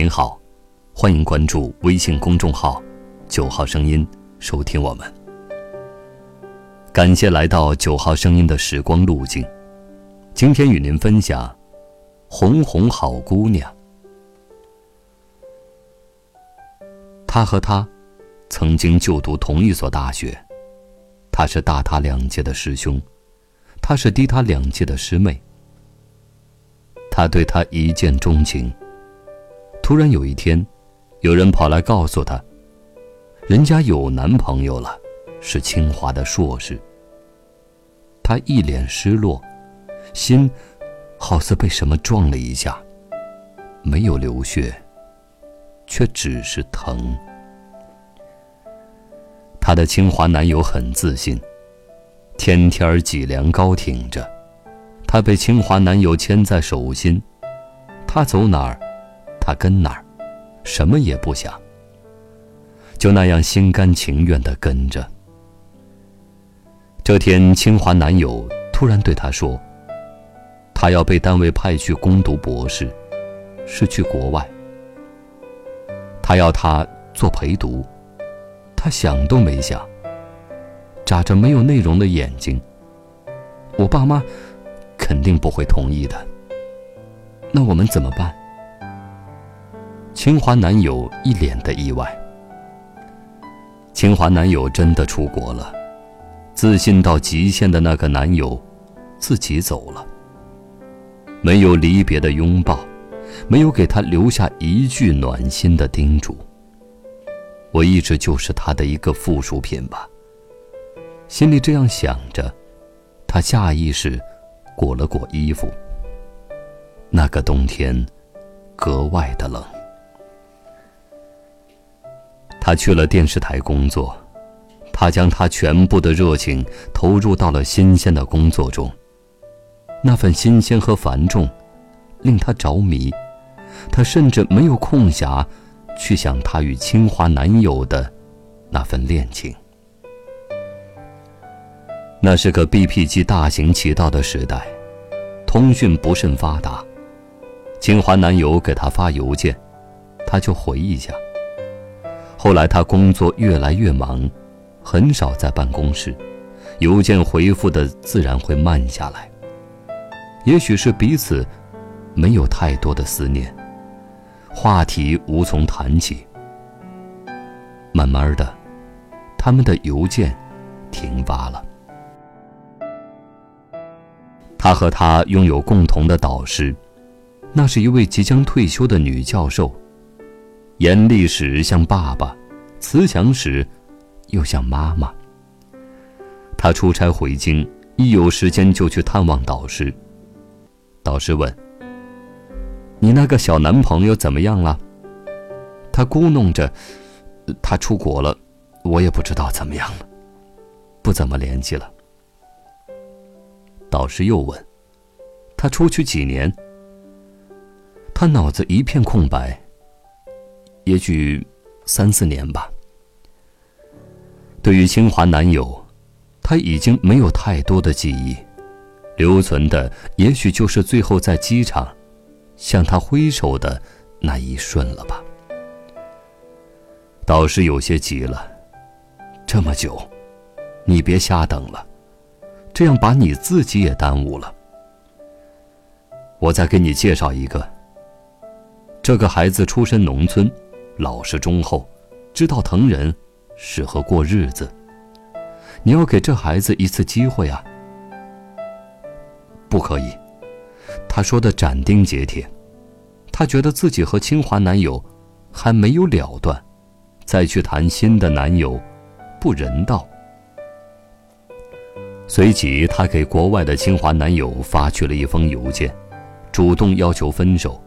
您好，欢迎关注微信公众号“九号声音”，收听我们。感谢来到九号声音的时光路径，今天与您分享《红红好姑娘》。他和他曾经就读同一所大学，他是大他两届的师兄，他是低他两届的师妹。他对他一见钟情。突然有一天，有人跑来告诉他，人家有男朋友了，是清华的硕士。他一脸失落，心好似被什么撞了一下，没有流血，却只是疼。她的清华男友很自信，天天脊梁高挺着，她被清华男友牵在手心，他走哪儿？他跟哪儿，什么也不想，就那样心甘情愿的跟着。这天，清华男友突然对她说：“他要被单位派去攻读博士，是去国外。他要他做陪读。”他想都没想，眨着没有内容的眼睛。我爸妈肯定不会同意的。那我们怎么办？清华男友一脸的意外。清华男友真的出国了，自信到极限的那个男友，自己走了。没有离别的拥抱，没有给他留下一句暖心的叮嘱。我一直就是他的一个附属品吧。心里这样想着，他下意识裹了裹衣服。那个冬天，格外的冷。他去了电视台工作，他将他全部的热情投入到了新鲜的工作中。那份新鲜和繁重，令他着迷。他甚至没有空暇，去想他与清华男友的那份恋情。那是个 BP 机大行其道的时代，通讯不甚发达。清华男友给他发邮件，他就回一下。后来他工作越来越忙，很少在办公室，邮件回复的自然会慢下来。也许是彼此没有太多的思念，话题无从谈起。慢慢的，他们的邮件停发了。他和他拥有共同的导师，那是一位即将退休的女教授。严厉时像爸爸，慈祥时又像妈妈。他出差回京，一有时间就去探望导师。导师问：“你那个小男朋友怎么样了？”他咕哝着：“他出国了，我也不知道怎么样了，不怎么联系了。”导师又问：“他出去几年？”他脑子一片空白。也许三四年吧。对于清华男友，他已经没有太多的记忆，留存的也许就是最后在机场向他挥手的那一瞬了吧。导师有些急了，这么久，你别瞎等了，这样把你自己也耽误了。我再给你介绍一个，这个孩子出身农村。老实忠厚，知道疼人，适合过日子。你要给这孩子一次机会啊！不可以，他说的斩钉截铁。他觉得自己和清华男友还没有了断，再去谈新的男友，不人道。随即，他给国外的清华男友发去了一封邮件，主动要求分手。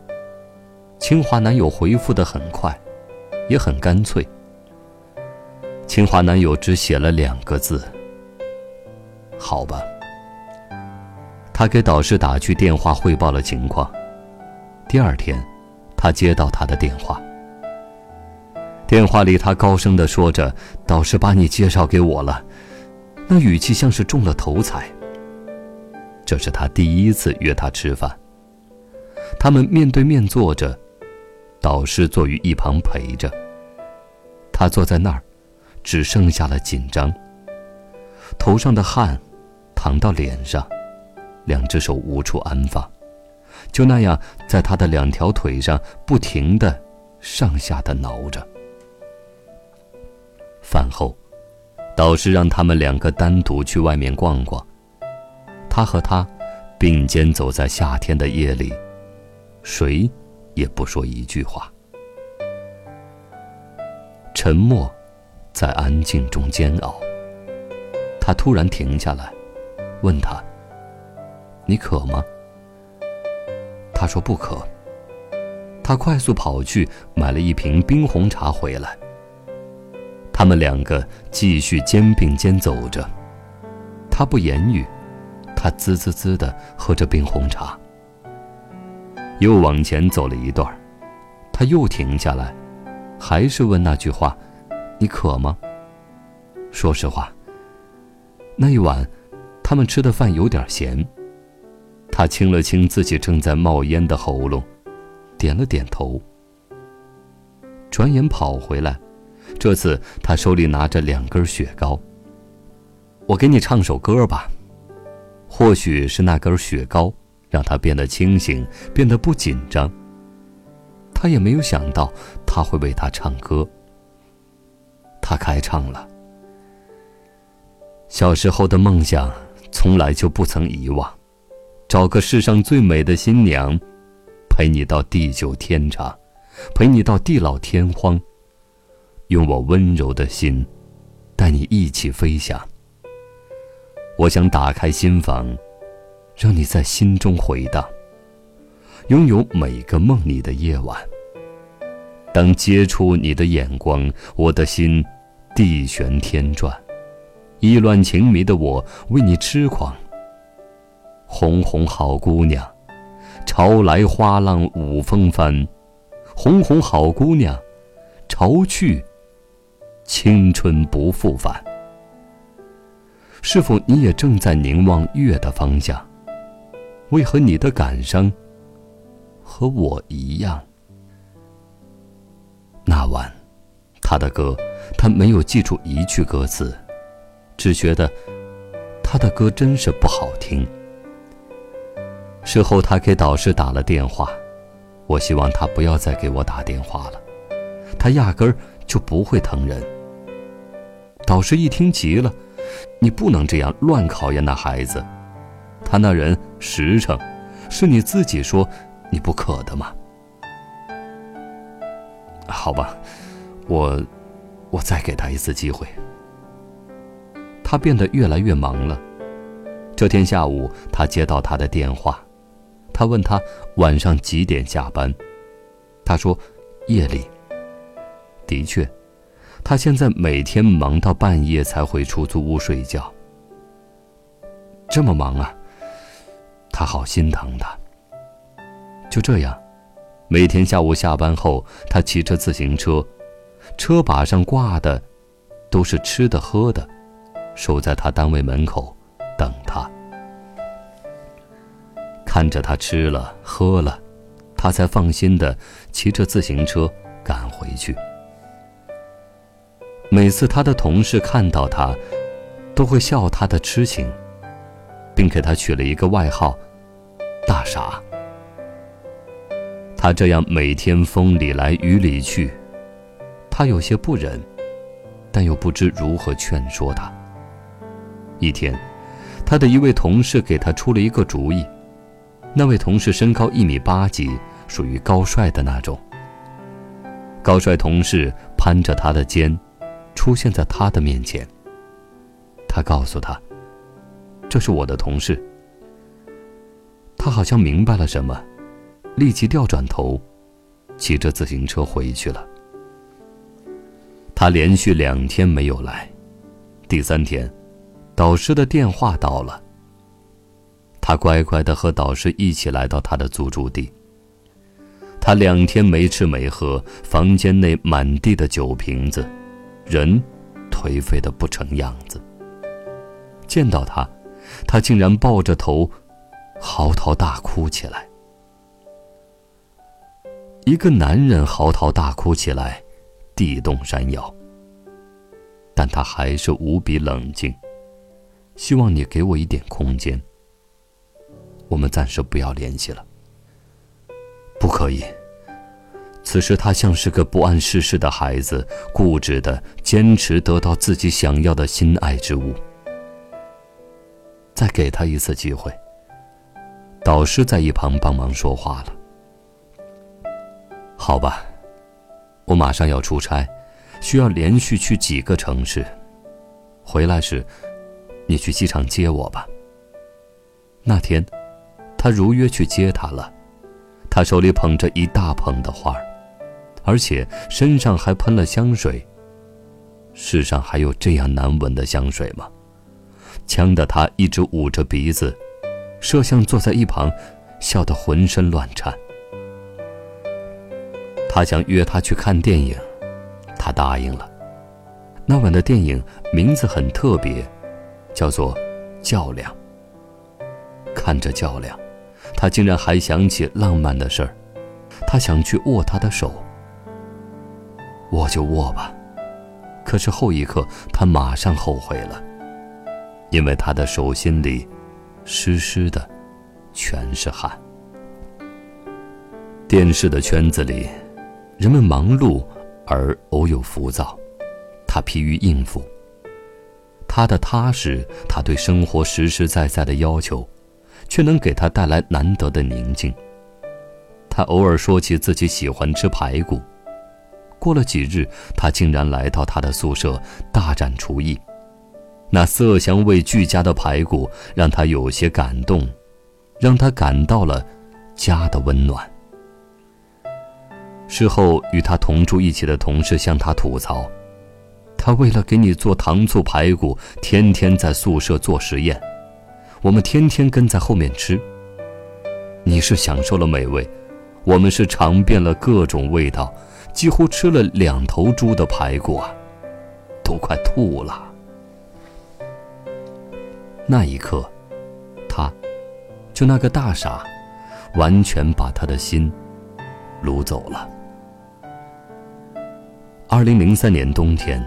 清华男友回复的很快。也很干脆。清华男友只写了两个字：“好吧。”他给导师打去电话汇报了情况。第二天，他接到他的电话。电话里，他高声的说着：“导师把你介绍给我了。”那语气像是中了头彩。这是他第一次约他吃饭。他们面对面坐着。导师坐于一旁陪着。他坐在那儿，只剩下了紧张。头上的汗，淌到脸上，两只手无处安放，就那样在他的两条腿上不停的上下的挠着。饭后，导师让他们两个单独去外面逛逛。他和他并肩走在夏天的夜里，谁也不说一句话，沉默在安静中煎熬。他突然停下来，问他：“你渴吗？”他说：“不渴。”他快速跑去买了一瓶冰红茶回来。他们两个继续肩并肩走着，他不言语，他滋滋滋的喝着冰红茶。又往前走了一段，他又停下来，还是问那句话：“你渴吗？”说实话。那一晚，他们吃的饭有点咸。他清了清自己正在冒烟的喉咙，点了点头。转眼跑回来，这次他手里拿着两根雪糕。我给你唱首歌吧。或许是那根雪糕让他变得清醒，变得不紧张。他也没有想到他会为他唱歌。他开唱了。小时候的梦想，从来就不曾遗忘。找个世上最美的新娘，陪你到地久天长，陪你到地老天荒。用我温柔的心，带你一起飞翔。我想打开心房，让你在心中回荡，拥有每个梦里的夜晚。当接触你的眼光，我的心地旋天转。意乱情迷的我为你痴狂。红红好姑娘，潮来花浪舞风帆。红红好姑娘，潮去，青春不复返。是否你也正在凝望月的方向？为何你的感伤和我一样？那晚，他的歌，他没有记住一句歌词。只觉得他的歌真是不好听。事后，他给导师打了电话，我希望他不要再给我打电话了，他压根儿就不会疼人。导师一听急了：“你不能这样乱考验那孩子，他那人实诚，是你自己说你不可的吗？”好吧，我我再给他一次机会。他变得越来越忙了。这天下午，他接到他的电话，他问他晚上几点下班。他说：“夜里。”的确，他现在每天忙到半夜才回出租屋睡觉。这么忙啊，他好心疼他。就这样，每天下午下班后，他骑着自行车，车把上挂的都是吃的喝的。守在他单位门口，等他。看着他吃了喝了，他才放心的骑着自行车赶回去。每次他的同事看到他，都会笑他的痴情，并给他取了一个外号“大傻”。他这样每天风里来雨里去，他有些不忍，但又不知如何劝说他。一天，他的一位同事给他出了一个主意。那位同事身高一米八几，属于高帅的那种。高帅同事攀着他的肩，出现在他的面前。他告诉他：“这是我的同事。”他好像明白了什么，立即调转头，骑着自行车回去了。他连续两天没有来，第三天。导师的电话到了。他乖乖的和导师一起来到他的租住地。他两天没吃没喝，房间内满地的酒瓶子，人颓废的不成样子。见到他，他竟然抱着头嚎啕大哭起来。一个男人嚎啕大哭起来，地动山摇。但他还是无比冷静，希望你给我一点空间。我们暂时不要联系了。不可以。此时他像是个不谙世事的孩子，固执的坚持得到自己想要的心爱之物。再给他一次机会。导师在一旁帮忙说话了。好吧，我马上要出差，需要连续去几个城市。回来时，你去机场接我吧。那天，他如约去接他了。他手里捧着一大捧的花而且身上还喷了香水。世上还有这样难闻的香水吗？呛得他一直捂着鼻子。摄像坐在一旁，笑得浑身乱颤。他想约她去看电影，她答应了。那晚的电影名字很特别，叫做《较量》。看着较量，他竟然还想起浪漫的事儿。他想去握她的手，握就握吧。可是后一刻，他马上后悔了，因为他的手心里。湿湿的，全是汗。电视的圈子里，人们忙碌而偶有浮躁，他疲于应付。他的踏实，他对生活实实在在的要求，却能给他带来难得的宁静。他偶尔说起自己喜欢吃排骨，过了几日，他竟然来到他的宿舍大展厨艺。那色香味俱佳的排骨让他有些感动，让他感到了家的温暖。事后与他同住一起的同事向他吐槽：“他为了给你做糖醋排骨，天天在宿舍做实验，我们天天跟在后面吃。你是享受了美味，我们是尝遍了各种味道，几乎吃了两头猪的排骨啊，都快吐了。”那一刻，他，就那个大傻，完全把他的心掳走了。二零零三年冬天，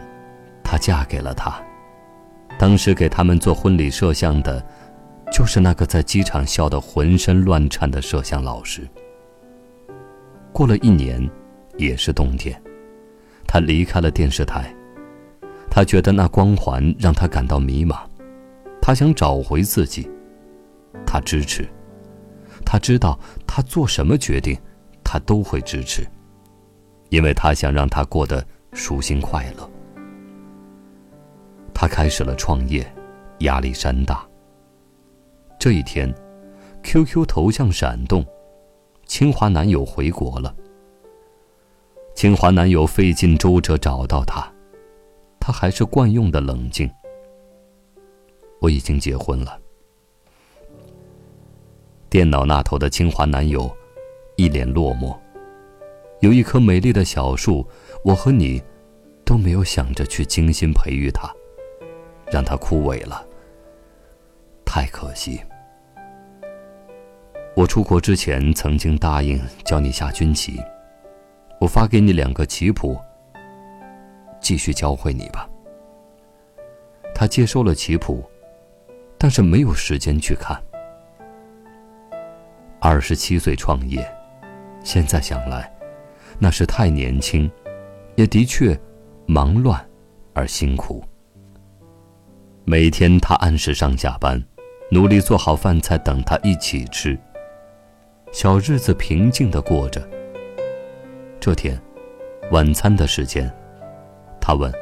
她嫁给了他。当时给他们做婚礼摄像的，就是那个在机场笑得浑身乱颤的摄像老师。过了一年，也是冬天，他离开了电视台。他觉得那光环让他感到迷茫。他想找回自己，他支持，他知道他做什么决定，他都会支持，因为他想让他过得舒心快乐。他开始了创业，压力山大。这一天，QQ 头像闪动，清华男友回国了。清华男友费尽周折找到他，他还是惯用的冷静。我已经结婚了。电脑那头的清华男友，一脸落寞。有一棵美丽的小树，我和你，都没有想着去精心培育它，让它枯萎了。太可惜。我出国之前曾经答应教你下军棋，我发给你两个棋谱，继续教会你吧。他接收了棋谱。但是没有时间去看。二十七岁创业，现在想来，那是太年轻，也的确忙乱而辛苦。每天他按时上下班，努力做好饭菜等他一起吃。小日子平静的过着。这天，晚餐的时间，他问：“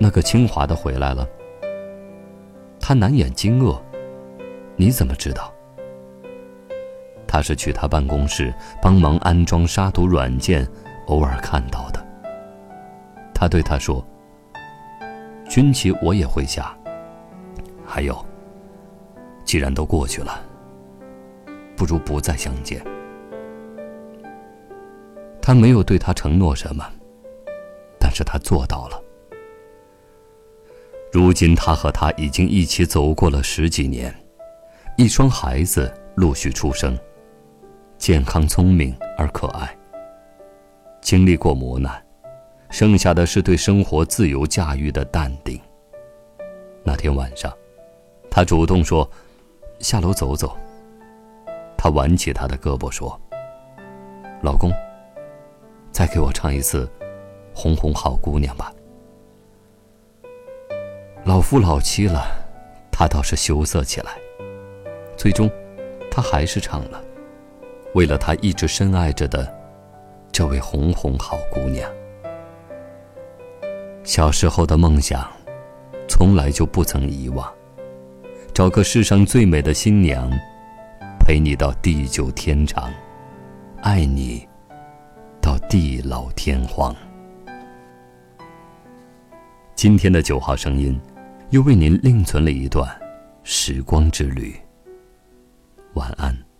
那个清华的回来了？”他难掩惊愕：“你怎么知道？”他是去他办公室帮忙安装杀毒软件，偶尔看到的。他对他说：“军旗我也会下。还有，既然都过去了，不如不再相见。”他没有对他承诺什么，但是他做到了。如今，他和她已经一起走过了十几年，一双孩子陆续出生。健康聪明而可爱。经历过磨难，剩下的是对生活自由驾驭的淡定。那天晚上，他主动说：“下楼走走。”他挽起他的胳膊说：“老公，再给我唱一次《红红好姑娘》吧。”老夫老妻了，他倒是羞涩起来。最终，他还是唱了，为了他一直深爱着的这位红红好姑娘。小时候的梦想，从来就不曾遗忘，找个世上最美的新娘，陪你到地久天长，爱你到地老天荒。今天的九号声音。又为您另存了一段时光之旅。晚安。